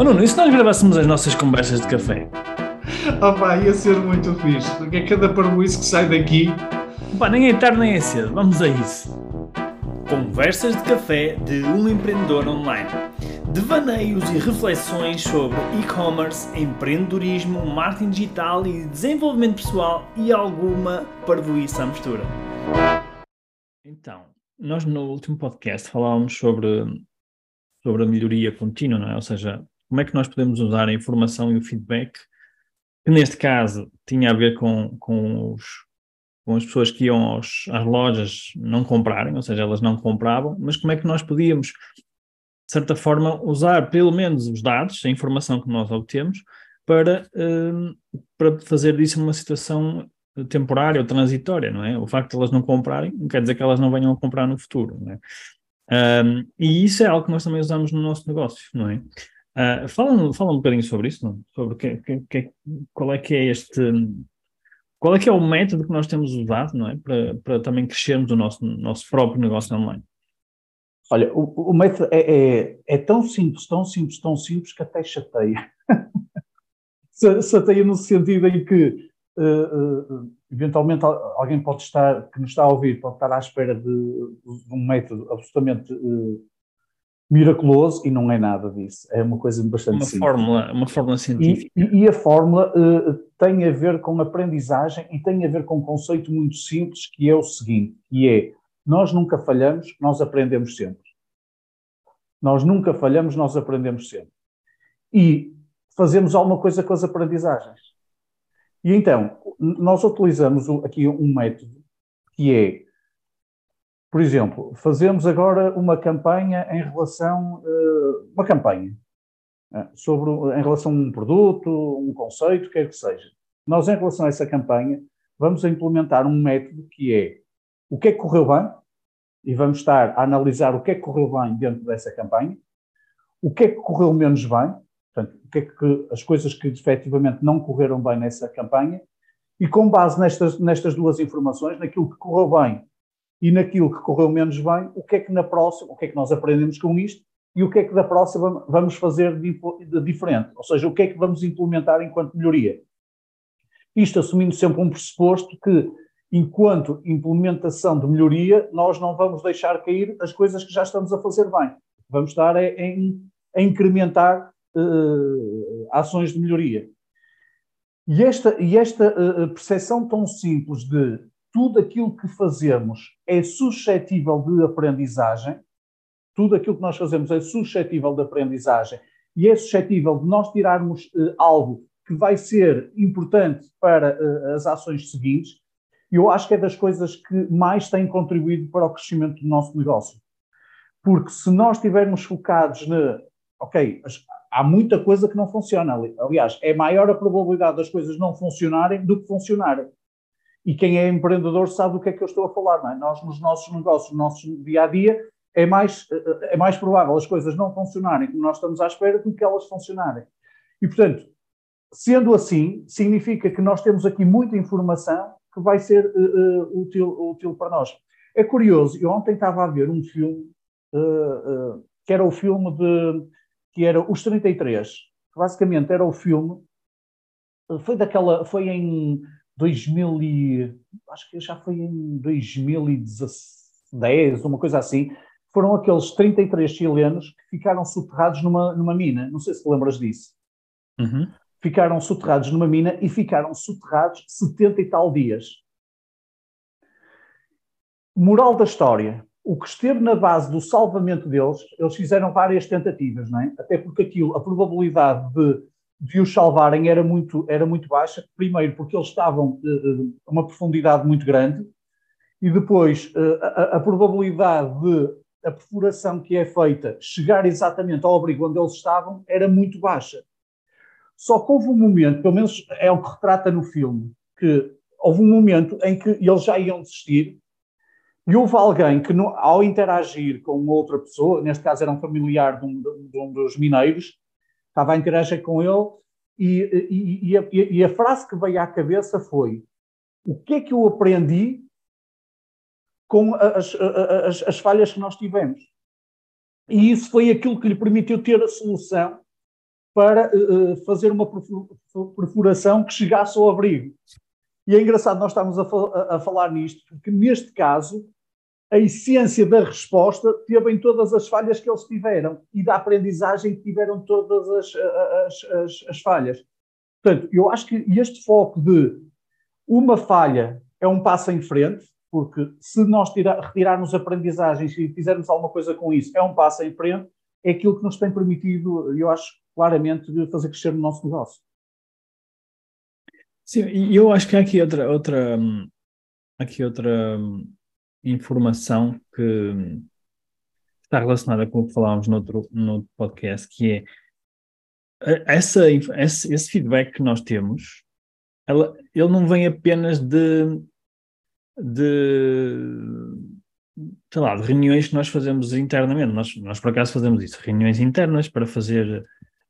Oh Nuno, e se nós gravássemos as nossas conversas de café? Oh pá, ia ser muito fixe, porque é cada parboice que sai daqui. Pá, nem é tarde nem é cedo, vamos a isso. Conversas de café de um empreendedor online. Devaneios e reflexões sobre e-commerce, empreendedorismo, marketing digital e desenvolvimento pessoal e alguma parvoíça à mistura. Então, nós no último podcast falávamos sobre, sobre a melhoria contínua, não é? Ou seja, como é que nós podemos usar a informação e o feedback, que neste caso tinha a ver com, com, os, com as pessoas que iam aos, às lojas não comprarem, ou seja, elas não compravam, mas como é que nós podíamos, de certa forma, usar pelo menos os dados, a informação que nós obtemos, para, uh, para fazer disso uma situação temporária ou transitória, não é? O facto de elas não comprarem não quer dizer que elas não venham a comprar no futuro, não é? Um, e isso é algo que nós também usamos no nosso negócio, não é? Uh, fala, fala um bocadinho sobre isso, não? sobre que, que, que, qual é que é este, qual é que é o método que nós temos usado, não é, para, para também crescermos o nosso, nosso próprio negócio online. Olha, o, o método é, é, é, tão simples, tão simples, tão simples que até chateia. chateia no sentido em que uh, uh, eventualmente alguém pode estar, que nos está a ouvir, pode estar à espera de, de um método absolutamente uh, miraculoso e não é nada disso. É uma coisa bastante uma simples. Fórmula, uma fórmula científica. E, e, a fórmula uh, tem a ver com aprendizagem e tem a ver com um conceito muito simples que é o seguinte, que é nós nunca falhamos, nós aprendemos sempre. Nós nunca falhamos, nós aprendemos sempre. E fazemos alguma coisa com as aprendizagens. E então, nós utilizamos aqui um método que é por exemplo, fazemos agora uma campanha em relação, uh, uma campanha uh, sobre, em relação a um produto, um conceito, quer que seja. Nós, em relação a essa campanha, vamos implementar um método que é o que é que correu bem, e vamos estar a analisar o que é que correu bem dentro dessa campanha, o que é que correu menos bem, portanto, o que é que as coisas que efetivamente não correram bem nessa campanha, e com base nestas, nestas duas informações, naquilo que correu bem e naquilo que correu menos bem, o que é que na próxima, o que é que nós aprendemos com isto e o que é que da próxima vamos fazer de, de diferente, ou seja, o que é que vamos implementar enquanto melhoria. Isto assumindo sempre um pressuposto que, enquanto implementação de melhoria, nós não vamos deixar cair as coisas que já estamos a fazer bem. Vamos estar a, a incrementar uh, ações de melhoria. E esta, e esta uh, percepção tão simples de tudo aquilo que fazemos é suscetível de aprendizagem, tudo aquilo que nós fazemos é suscetível de aprendizagem e é suscetível de nós tirarmos uh, algo que vai ser importante para uh, as ações seguintes, eu acho que é das coisas que mais têm contribuído para o crescimento do nosso negócio. Porque se nós estivermos focados na. Ok, há muita coisa que não funciona. Aliás, é maior a probabilidade das coisas não funcionarem do que funcionarem. E quem é empreendedor sabe do que é que eu estou a falar, não é? Nós, nos nossos negócios, no nosso dia a dia, é mais, é mais provável as coisas não funcionarem como nós estamos à espera do que elas funcionarem. E, portanto, sendo assim, significa que nós temos aqui muita informação que vai ser uh, uh, útil, útil para nós. É curioso, eu ontem estava a ver um filme uh, que era o filme de que era Os 33, que basicamente era o filme, foi daquela, foi em 2000 e, acho que já foi em 2010, uma coisa assim, foram aqueles 33 chilenos que ficaram soterrados numa, numa mina. Não sei se lembras disso. Uhum. Ficaram soterrados numa mina e ficaram soterrados 70 e tal dias. Moral da história. O que esteve na base do salvamento deles, eles fizeram várias tentativas, não é? Até porque aquilo, a probabilidade de de os salvarem era muito, era muito baixa. Primeiro, porque eles estavam uh, a uma profundidade muito grande, e depois uh, a, a, probabilidade de a perfuração que é feita chegar exatamente ao abrigo onde eles estavam era muito baixa. Só que houve um momento, pelo menos é o que retrata no filme, que houve um momento em que eles já iam desistir e houve alguém que, ao interagir com outra pessoa, neste caso era um familiar de um, de um dos mineiros, estava a interagir com ele e, e, e, a, e, a, frase que veio à cabeça foi: O que é que eu aprendi com as, as, as falhas que nós tivemos? E isso foi aquilo que lhe permitiu ter a solução para uh, fazer uma perfuração que chegasse ao abrigo. E é engraçado nós estamos a, a, a, falar nisto, porque neste caso a essência da resposta teve em todas as falhas que eles tiveram e da aprendizagem que tiveram todas as, as, as, as falhas. Portanto, eu acho que este foco de uma falha é um passo em frente, porque se nós tira, retirarmos aprendizagens e fizermos alguma coisa com isso, é um passo em frente, é aquilo que nos tem permitido, eu acho claramente, fazer crescer o nosso negócio. Sim, e eu acho que há aqui outra, outra, aqui outra informação que está relacionada com o que falámos no outro, no outro podcast, que é essa, esse, esse feedback que nós temos, ela, ele não vem apenas de, de, sei lá, de reuniões que nós fazemos internamente. Nós, nós por acaso fazemos isso, reuniões internas para fazer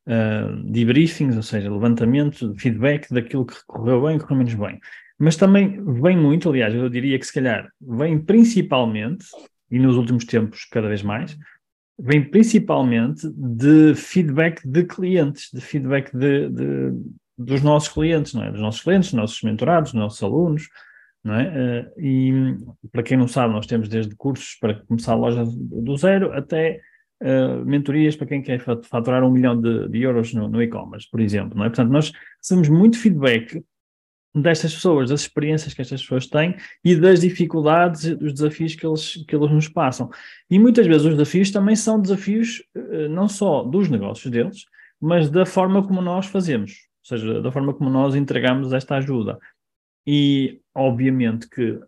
uh, debriefings, ou seja, levantamento, feedback daquilo que correu bem e correu menos bem. Mas também vem muito, aliás, eu diria que se calhar vem principalmente, e nos últimos tempos cada vez mais, vem principalmente de feedback de clientes, de feedback de, de, dos nossos clientes, não é? Dos nossos clientes, dos nossos mentorados, dos nossos alunos, não é? Eh, e para quem não sabe, nós temos desde cursos para começar a loja do zero até uh, mentorias para quem quer faturar um milhão de, de euros no, no e-commerce, por exemplo, não é? Portanto, nós recebemos muito feedback destas pessoas, das experiências que estas pessoas têm e das dificuldades dos desafios que eles, que eles nos passam. E muitas vezes os desafios também são desafios uh, não só dos negócios deles, mas da forma como nós fazemos, ou seja, da forma como nós entregamos esta ajuda. E, obviamente, que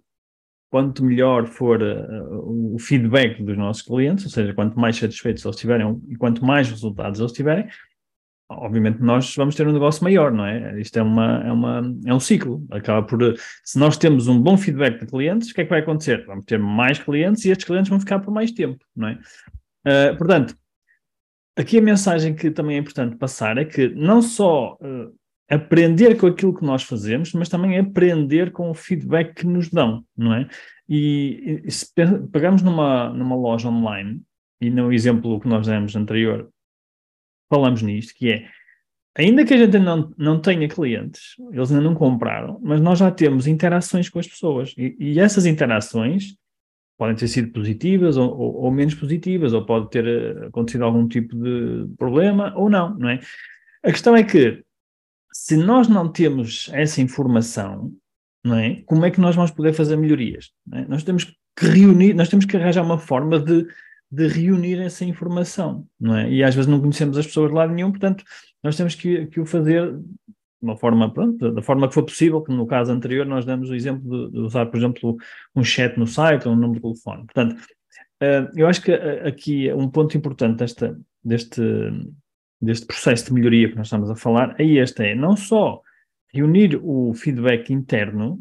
quanto melhor for uh, o feedback dos nossos clientes, ou seja, quanto mais satisfeitos eles estiverem e quanto mais resultados eles tiverem, obviamente nós vamos ter um negócio maior, não é? Isto é, uma, é, uma, é um ciclo. Acaba por. Se nós temos um bom feedback de clientes, o que é que vai acontecer? Vamos ter mais clientes e estes clientes vão ficar por mais tempo, não é? Uh, portanto, aqui a mensagem que também é importante passar é que não só uh, aprender com aquilo que nós fazemos, mas também aprender com o feedback que nos dão, não é? E, e se pegamos numa, numa loja online, e no exemplo que nós demos anterior, falamos nisto, que é, ainda que a gente não, não tenha clientes, eles ainda não compraram, mas nós já temos interações com as pessoas, e, e essas interações podem ter sido positivas ou, ou, ou, menos positivas, ou pode ter eh, acontecido algum tipo de problema ou não, não é? A questão é que se nós não temos essa informação, não é? Como é que nós vamos poder fazer melhorias? É? Nós temos que reunir, nós temos que arranjar uma forma de, de reunir essa informação, não é? E às vezes não conhecemos as pessoas de lado nenhum, portanto, nós temos que, que o fazer de uma forma, pronto, da forma que for possível, que no caso anterior nós demos o exemplo de, de usar, por exemplo, um chat no site ou um número de telefone. Portanto, uh, eu acho que uh, aqui um ponto importante desta, deste, deste processo de melhoria que nós estamos a falar, é este, é não só reunir o feedback interno,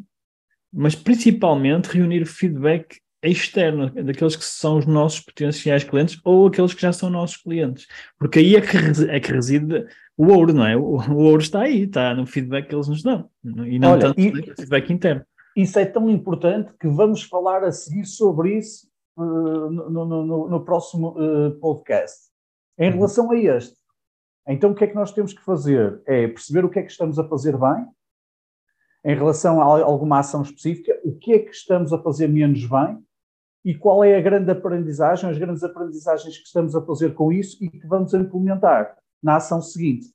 mas principalmente reunir o feedback externo, daqueles que são os nossos potenciais clientes ou aqueles que já são nossos clientes. Porque aí é que, é que reside o ouro, não é? O, o, ouro está aí, está no feedback que eles nos dão, e não Olha, tanto e, no feedback interno. Isso é tão importante que vamos falar a seguir sobre isso uh, no, no, no, no, próximo uh, podcast. Em uhum. relação a este, então, o que é que nós temos que fazer? É perceber o que é que estamos a fazer bem, em relação a alguma ação específica, o que é que estamos a fazer menos bem e qual é a grande aprendizagem, as grandes aprendizagens que estamos a fazer com isso e que vamos implementar na ação seguinte.